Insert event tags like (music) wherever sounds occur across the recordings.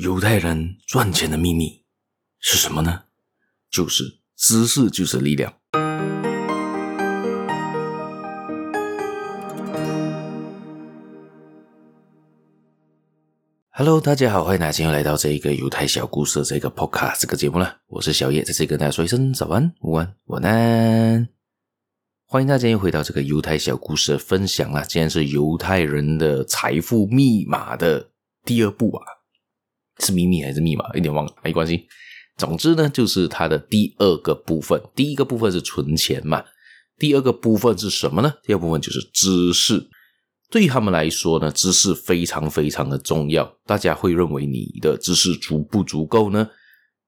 犹太人赚钱的秘密是什么呢？就是知识就是力量。Hello，大家好，欢迎大家今天来到这一个犹太小故事的这个 Podcast 这个节目了。我是小叶，在这里跟大家说一声早安、午安、晚安。欢迎大家又回到这个犹太小故事的分享了。今天是犹太人的财富密码的第二部啊。是秘密还是密码？有点忘了，没关系。总之呢，就是它的第二个部分。第一个部分是存钱嘛，第二个部分是什么呢？第二部分就是知识。对于他们来说呢，知识非常非常的重要。大家会认为你的知识足不足够呢？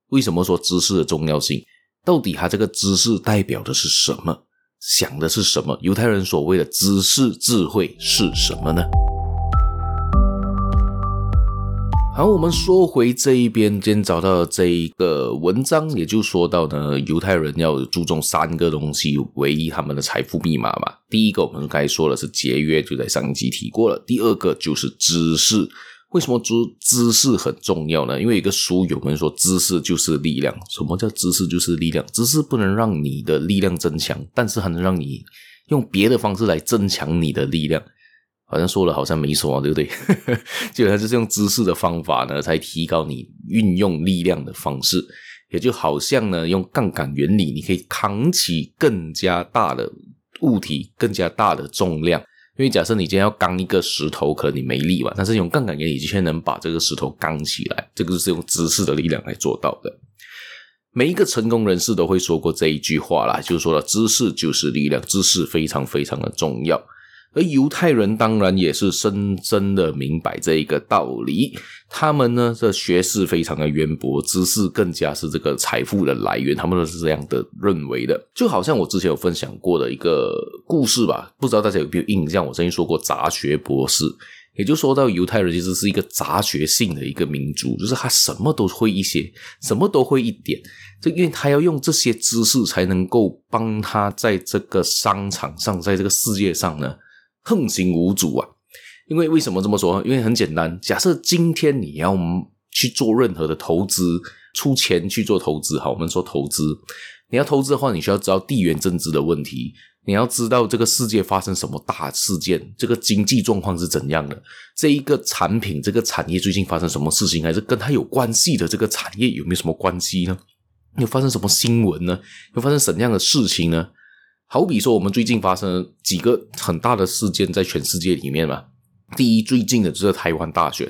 为什么说知识的重要性？到底它这个知识代表的是什么？想的是什么？犹太人所谓的知识智慧是什么呢？好，我们说回这一边，今天找到这一个文章，也就说到呢，犹太人要注重三个东西唯一他们的财富密码嘛。第一个，我们该说的是节约，就在上一集提过了。第二个就是知识，为什么知知识很重要呢？因为一个书友们说，知识就是力量。什么叫知识就是力量？知识不能让你的力量增强，但是还能让你用别的方式来增强你的力量。好像说了，好像没说，对不对？(laughs) 基本上就是用知识的方法呢，才提高你运用力量的方式。也就好像呢，用杠杆原理，你可以扛起更加大的物体，更加大的重量。因为假设你今天要扛一个石头，可能你没力嘛，但是用杠杆原理，却能把这个石头扛起来。这个就是用知识的力量来做到的。每一个成功人士都会说过这一句话啦，就是说了，知识就是力量，知识非常非常的重要。而犹太人当然也是深深的明白这一个道理，他们呢，这学识非常的渊博，知识更加是这个财富的来源，他们都是这样的认为的。就好像我之前有分享过的一个故事吧，不知道大家有没有印象？我曾经说过杂学博士，也就说到犹太人其实是一个杂学性的一个民族，就是他什么都会一些，什么都会一点，就因为他要用这些知识才能够帮他在这个商场上，在这个世界上呢。横行无阻啊！因为为什么这么说？因为很简单，假设今天你要去做任何的投资，出钱去做投资，好，我们说投资，你要投资的话，你需要知道地缘政治的问题，你要知道这个世界发生什么大事件，这个经济状况是怎样的，这一个产品、这个产业最近发生什么事情，还是跟它有关系的这个产业有没有什么关系呢？有发生什么新闻呢？有发生什么样的事情呢？好比说，我们最近发生了几个很大的事件在全世界里面嘛。第一，最近的就是台湾大选。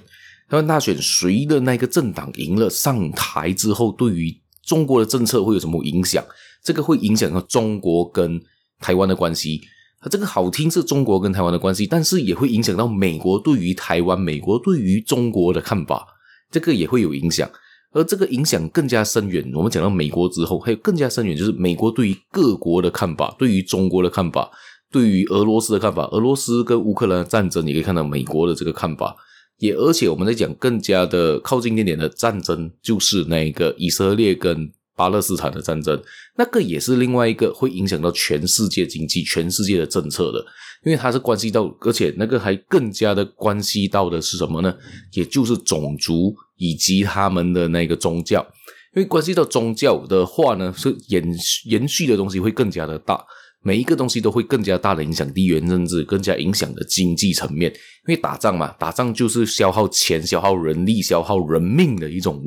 台湾大选，谁的那个政党赢了上台之后，对于中国的政策会有什么影响？这个会影响到中国跟台湾的关系。它这个好听是中国跟台湾的关系，但是也会影响到美国对于台湾、美国对于中国的看法，这个也会有影响。而这个影响更加深远。我们讲到美国之后，还有更加深远，就是美国对于各国的看法，对于中国的看法，对于俄罗斯的看法。俄罗斯跟乌克兰的战争，你可以看到美国的这个看法。也而且我们在讲更加的靠近一点点的战争，就是那个以色列跟巴勒斯坦的战争，那个也是另外一个会影响到全世界经济、全世界的政策的，因为它是关系到，而且那个还更加的关系到的是什么呢？也就是种族。以及他们的那个宗教，因为关系到宗教的话呢，是延延续的东西会更加的大，每一个东西都会更加大的影响地缘政治，更加影响的经济层面。因为打仗嘛，打仗就是消耗钱、消耗人力、消耗人命的一种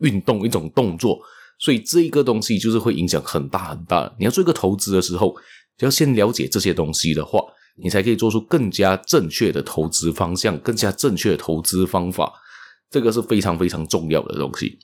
运动、一种动作，所以这一个东西就是会影响很大很大。你要做一个投资的时候，就要先了解这些东西的话，你才可以做出更加正确的投资方向，更加正确的投资方法。这个是非常非常重要的东西。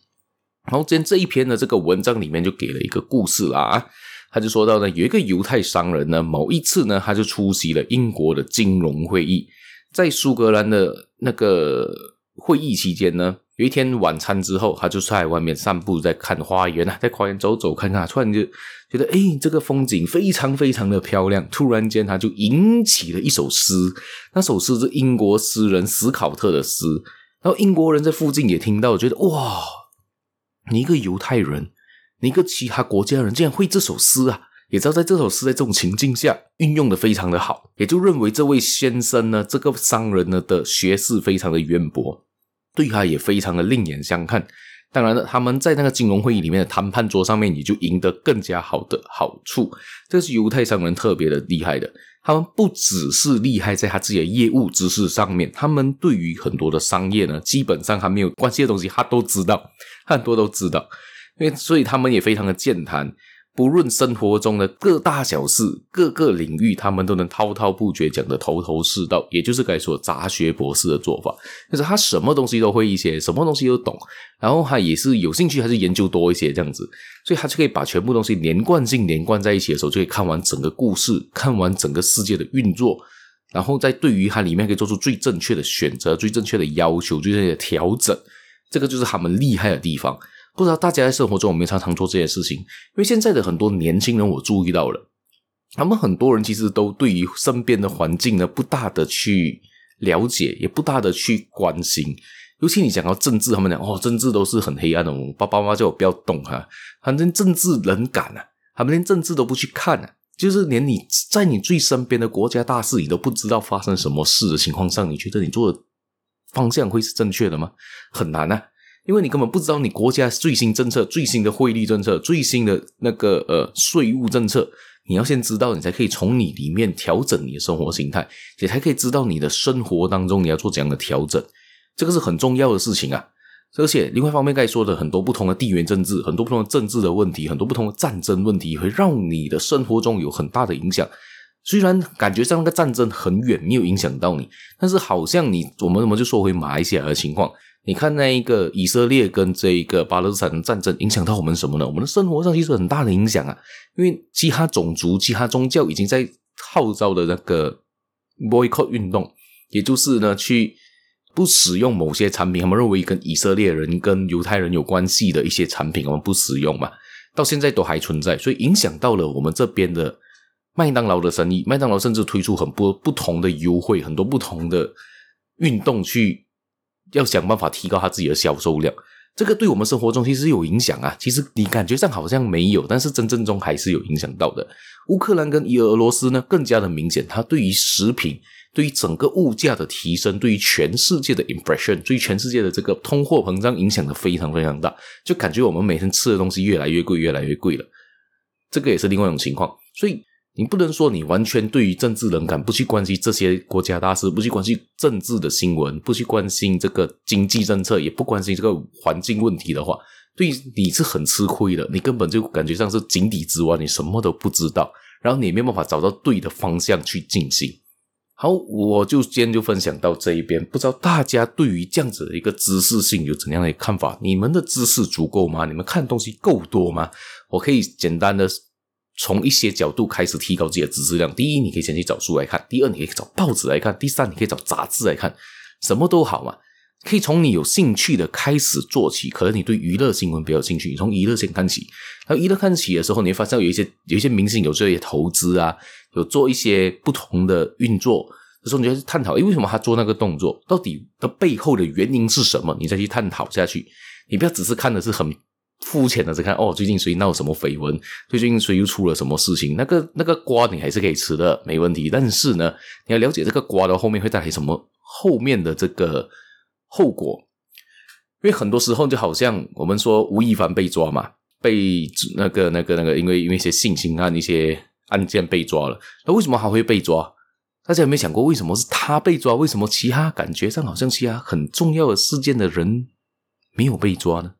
然后，今天这一篇的这个文章里面就给了一个故事啦。他就说到呢，有一个犹太商人呢，某一次呢，他就出席了英国的金融会议，在苏格兰的那个会议期间呢，有一天晚餐之后，他就在外面散步，在看花园啊，在花园走走看看，突然就觉得，诶，这个风景非常非常的漂亮。突然间，他就引起了一首诗，那首诗是英国诗人史考特的诗。然后英国人在附近也听到，觉得哇，你一个犹太人，你一个其他国家人，竟然会这首诗啊！也知道在这首诗在这种情境下运用的非常的好，也就认为这位先生呢，这个商人呢的学识非常的渊博。对他也非常的另眼相看。当然了，他们在那个金融会议里面的谈判桌上面，也就赢得更加好的好处。这是犹太商人特别的厉害的。他们不只是厉害在他自己的业务知识上面，他们对于很多的商业呢，基本上还没有关系的东西，他都知道，他很多都知道。因为所以他们也非常的健谈。不论生活中的各大小事、各个领域，他们都能滔滔不绝讲得头头是道，也就是该说杂学博士的做法。就是他什么东西都会一些，什么东西都懂，然后他也是有兴趣，还是研究多一些这样子，所以他就可以把全部东西连贯性连贯在一起的时候，就可以看完整个故事，看完整个世界的运作，然后再对于它里面可以做出最正确的选择、最正确的要求、最正确的调整。这个就是他们厉害的地方。不知道大家在生活中有没有常常做这些事情？因为现在的很多年轻人，我注意到了，他们很多人其实都对于身边的环境呢，不大的去了解，也不大的去关心。尤其你讲到政治，他们讲哦，政治都是很黑暗的。我爸爸妈妈叫我不要动哈，反正政治冷感啊，他们连政治都不去看啊，就是连你在你最身边的国家大事，你都不知道发生什么事的情况上，你觉得你做的方向会是正确的吗？很难啊。因为你根本不知道你国家最新政策、最新的汇率政策、最新的那个呃税务政策，你要先知道，你才可以从你里面调整你的生活形态，也才可以知道你的生活当中你要做怎样的调整，这个是很重要的事情啊。而且另外一方面，该说的很多不同的地缘政治、很多不同的政治的问题、很多不同的战争问题，会让你的生活中有很大的影响。虽然感觉上那个战争很远，没有影响到你，但是好像你我们我们就说回马来西亚的情况。你看那一个以色列跟这一个巴勒斯坦的战争影响到我们什么呢？我们的生活上其实很大的影响啊，因为其他种族、其他宗教已经在号召的那个 boycott 运动，也就是呢去不使用某些产品，他们认为跟以色列人、跟犹太人有关系的一些产品，我们不使用嘛，到现在都还存在，所以影响到了我们这边的麦当劳的生意。麦当劳甚至推出很多不同的优惠，很多不同的运动去。要想办法提高他自己的销售量，这个对我们生活中其实有影响啊。其实你感觉上好像没有，但是真正中还是有影响到的。乌克兰跟俄罗斯呢，更加的明显，它对于食品、对于整个物价的提升、对于全世界的 impression、对于全世界的这个通货膨胀影响的非常非常大，就感觉我们每天吃的东西越来越贵，越来越贵了。这个也是另外一种情况，所以。你不能说你完全对于政治冷感，不去关心这些国家大事，不去关心政治的新闻，不去关心这个经济政策，也不关心这个环境问题的话，对你是很吃亏的。你根本就感觉像是井底之蛙，你什么都不知道，然后你也没有办法找到对的方向去进行。好，我就今天就分享到这一边，不知道大家对于这样子的一个知识性有怎样的看法？你们的知识足够吗？你们看东西够多吗？我可以简单的。从一些角度开始提高自己的知识量。第一，你可以先去找书来看；第二，你可以找报纸来看；第三，你可以找杂志来看，什么都好嘛。可以从你有兴趣的开始做起。可能你对娱乐新闻比较有兴趣，你从娱乐先看起。然后娱乐看起的时候，你会发现有一些有一些明星有这些投资啊，有做一些不同的运作的时候，你就去探讨：诶，为什么他做那个动作？到底的背后的原因是什么？你再去探讨下去。你不要只是看的是很。肤浅的只看哦，最近谁闹什么绯闻？最近谁又出了什么事情？那个那个瓜你还是可以吃的，没问题。但是呢，你要了解这个瓜的后面会带来什么后面的这个后果，因为很多时候就好像我们说吴亦凡被抓嘛，被那个那个那个，因为因为一些性侵案一些案件被抓了。那为什么还会被抓？大家有没有想过，为什么是他被抓？为什么其他感觉上好像其他很重要的事件的人没有被抓呢？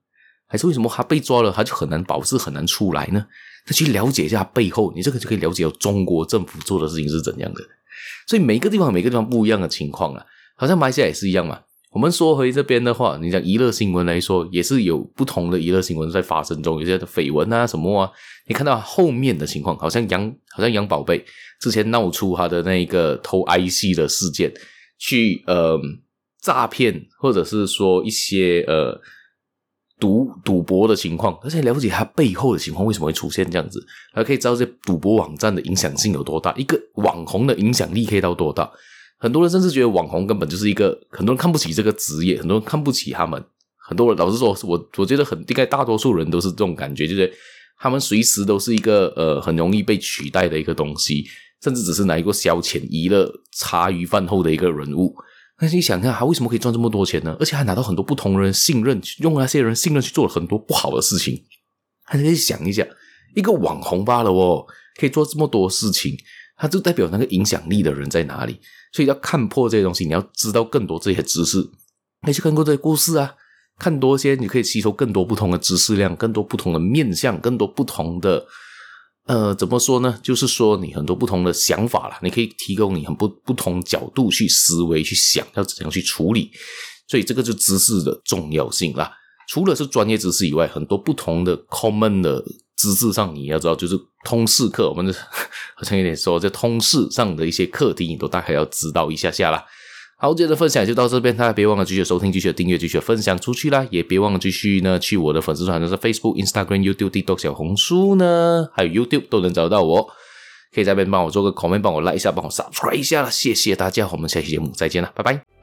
还是为什么他被抓了，他就很难保释，很难出来呢？他去了解一下背后，你这个就可以了解中国政府做的事情是怎样的。所以每个地方，每个地方不一样的情况啊，好像马来西亚也是一样嘛。我们说回这边的话，你讲娱乐新闻来说，也是有不同的娱乐新闻在发生中，有些绯闻啊什么啊。你看到后面的情况，好像杨好像杨宝贝之前闹出他的那个偷 IC 的事件，去呃诈骗，或者是说一些呃。赌赌博的情况，而且了解它背后的情况，为什么会出现这样子，还可以知道这赌博网站的影响性有多大，一个网红的影响力可以到多大。很多人甚至觉得网红根本就是一个，很多人看不起这个职业，很多人看不起他们。很多人老实说，我我觉得很应该大多数人都是这种感觉，就是他们随时都是一个呃很容易被取代的一个东西，甚至只是拿一个消遣娱乐、茶余饭后的一个人物。那你想一下，他为什么可以赚这么多钱呢？而且还拿到很多不同人信任，用那些人信任去做了很多不好的事情。还可以想一下，一个网红罢了哦，可以做这么多事情，他就代表那个影响力的人在哪里？所以要看破这些东西，你要知道更多这些知识，可以去看过这些故事啊，看多些，你可以吸收更多不同的知识量，更多不同的面向，更多不同的。呃，怎么说呢？就是说，你很多不同的想法啦，你可以提供你很不不同角度去思维去想，要怎样去处理。所以这个就知识的重要性啦。除了是专业知识以外，很多不同的 common 的知识上，你要知道，就是通识课，我们 (laughs) 好像有点说，在通识上的一些课题，你都大概要知道一下下啦。好，今天的分享就到这边，大家别忘了继续收听、继续订阅、继续分享出去啦！也别忘了继续呢去我的粉丝团，就是 Facebook、Instagram、YouTube、TikTok、小红书呢，还有 YouTube 都能找到我。可以在这边帮我做个 comment，帮我 like 一下，帮我 subscribe 一下！谢谢大家，我们下期节目再见了，拜拜。